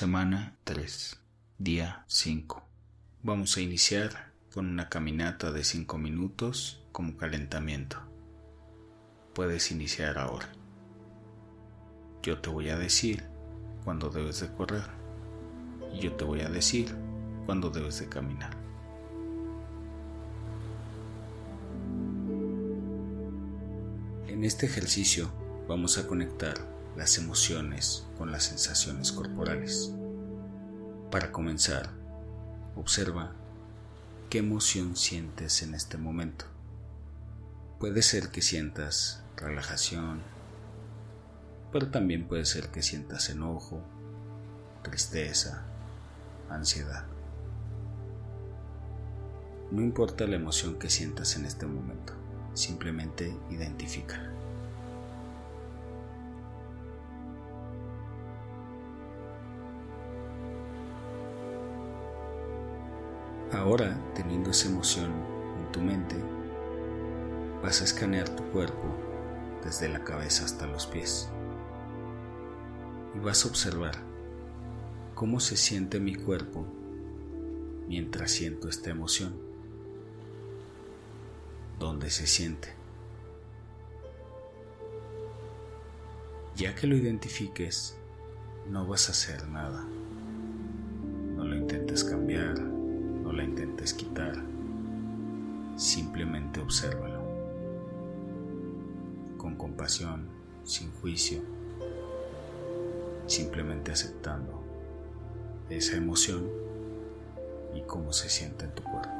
Semana 3, día 5. Vamos a iniciar con una caminata de 5 minutos como calentamiento. Puedes iniciar ahora. Yo te voy a decir cuándo debes de correr y yo te voy a decir cuándo debes de caminar. En este ejercicio vamos a conectar las emociones con las sensaciones corporales. Para comenzar, observa qué emoción sientes en este momento. Puede ser que sientas relajación, pero también puede ser que sientas enojo, tristeza, ansiedad. No importa la emoción que sientas en este momento, simplemente identifícala. Ahora, teniendo esa emoción en tu mente, vas a escanear tu cuerpo desde la cabeza hasta los pies y vas a observar cómo se siente mi cuerpo mientras siento esta emoción, dónde se siente. Ya que lo identifiques, no vas a hacer nada. Intentes quitar, simplemente obsérvalo. Con compasión, sin juicio, simplemente aceptando esa emoción y cómo se siente en tu cuerpo.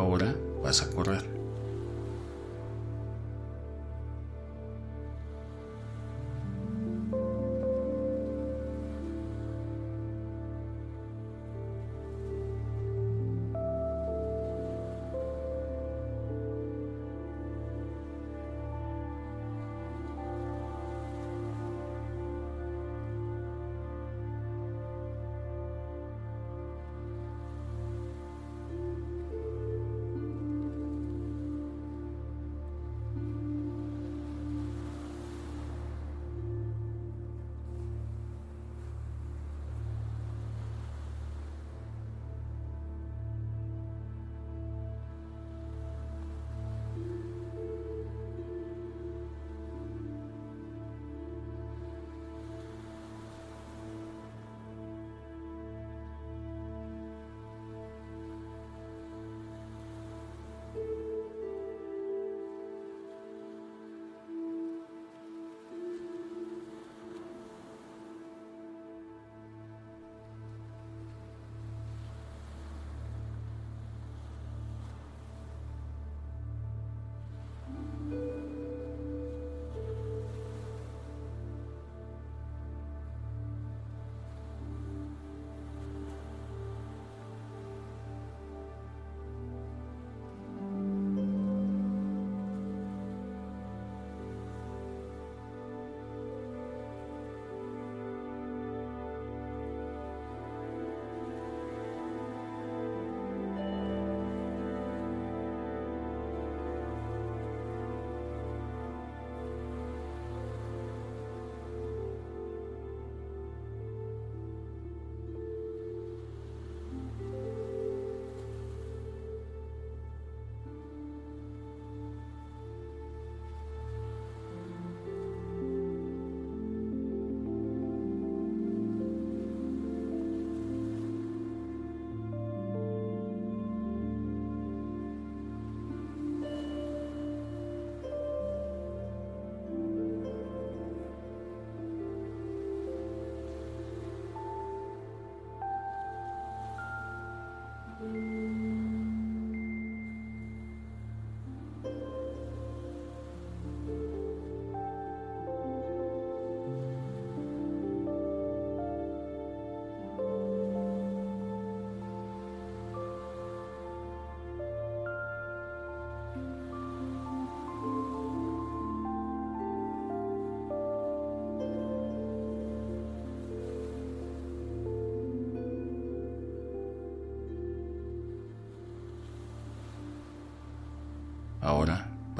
Ahora vas a correr.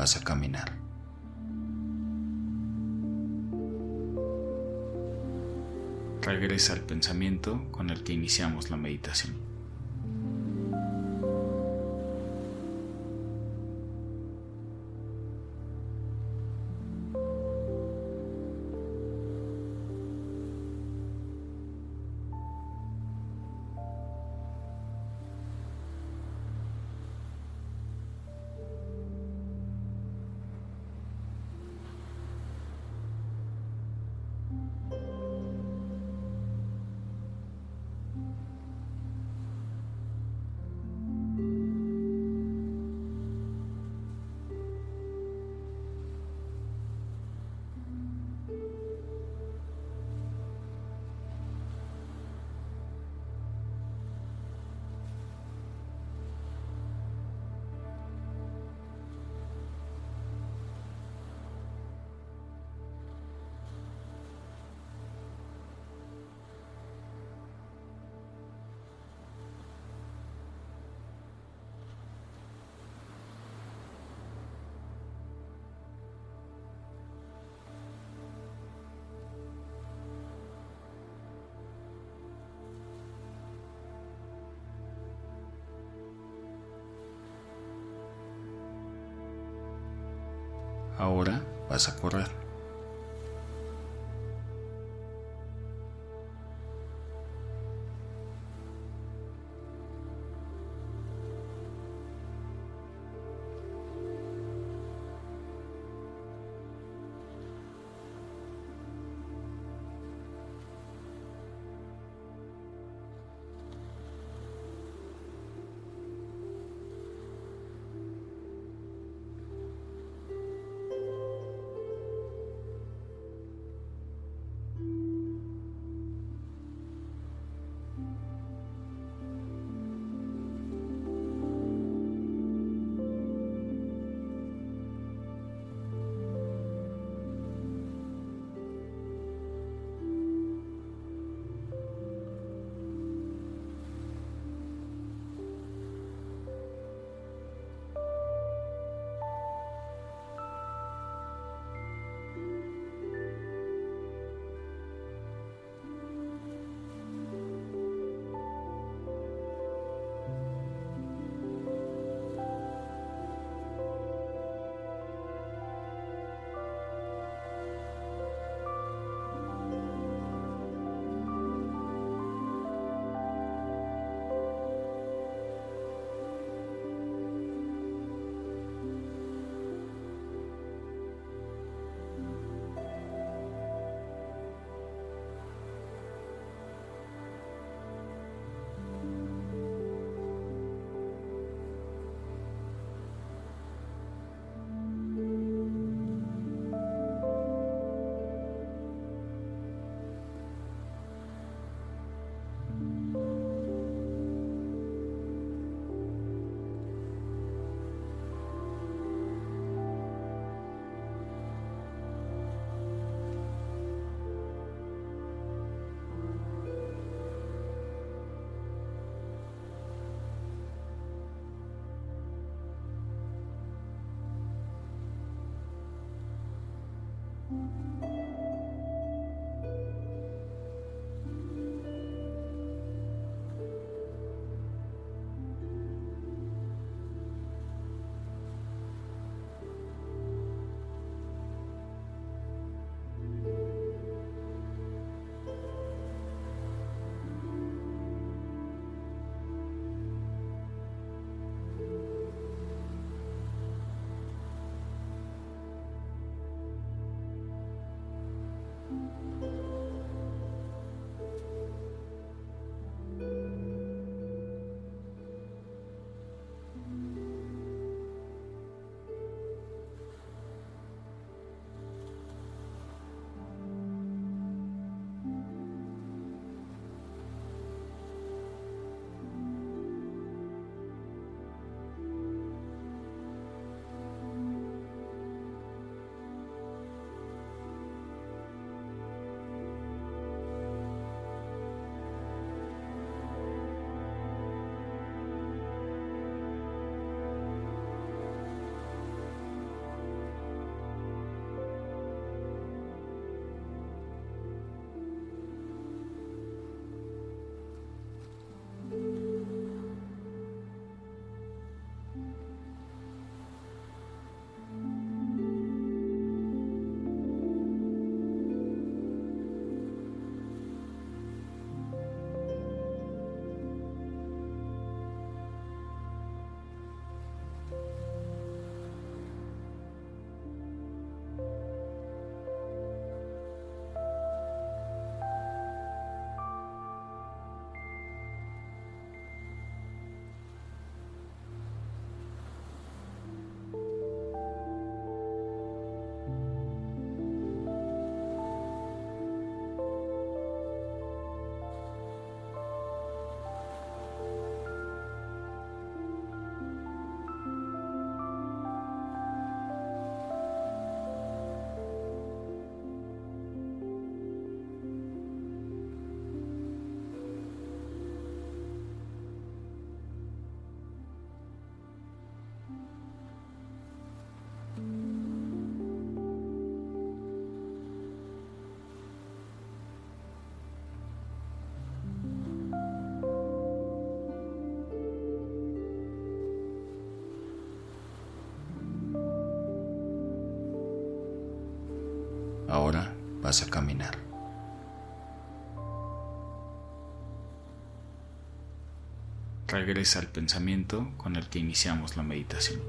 Vas a caminar. Regresa al pensamiento con el que iniciamos la meditación. Ahora vas a correr. Vas a caminar. Regresa al pensamiento con el que iniciamos la meditación.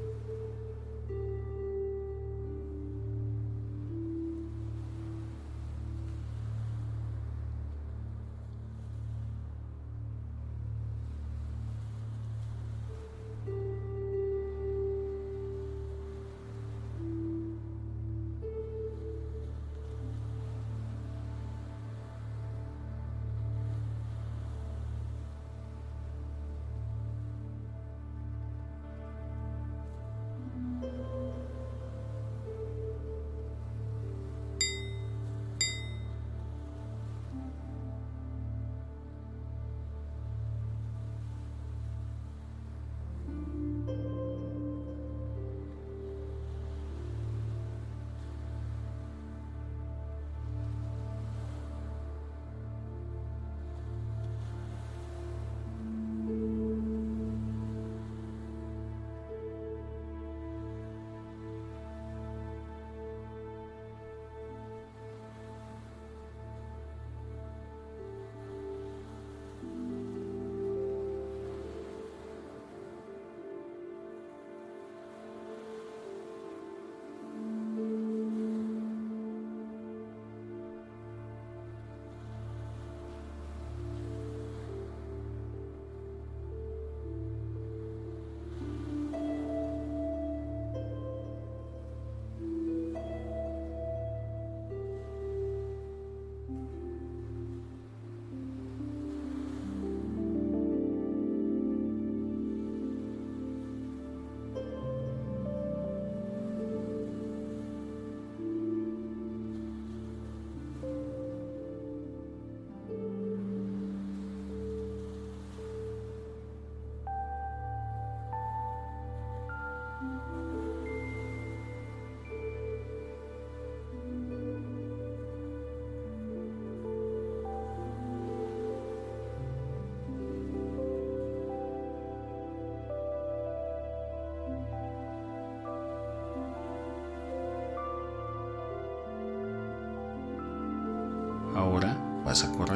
Ahora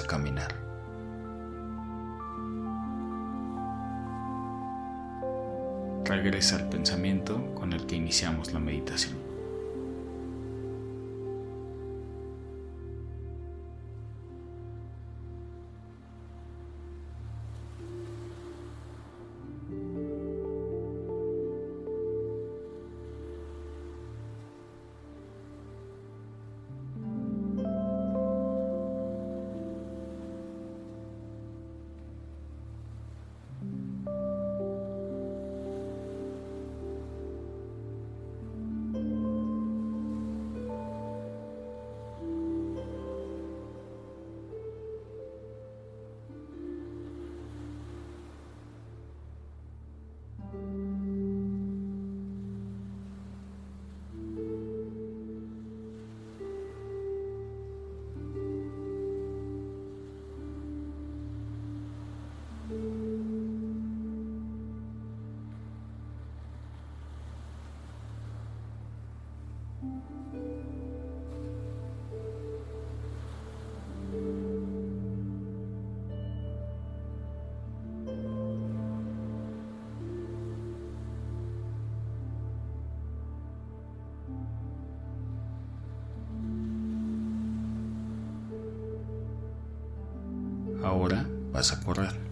a caminar. Regresa al pensamiento con el que iniciamos la meditación. Vas a correr.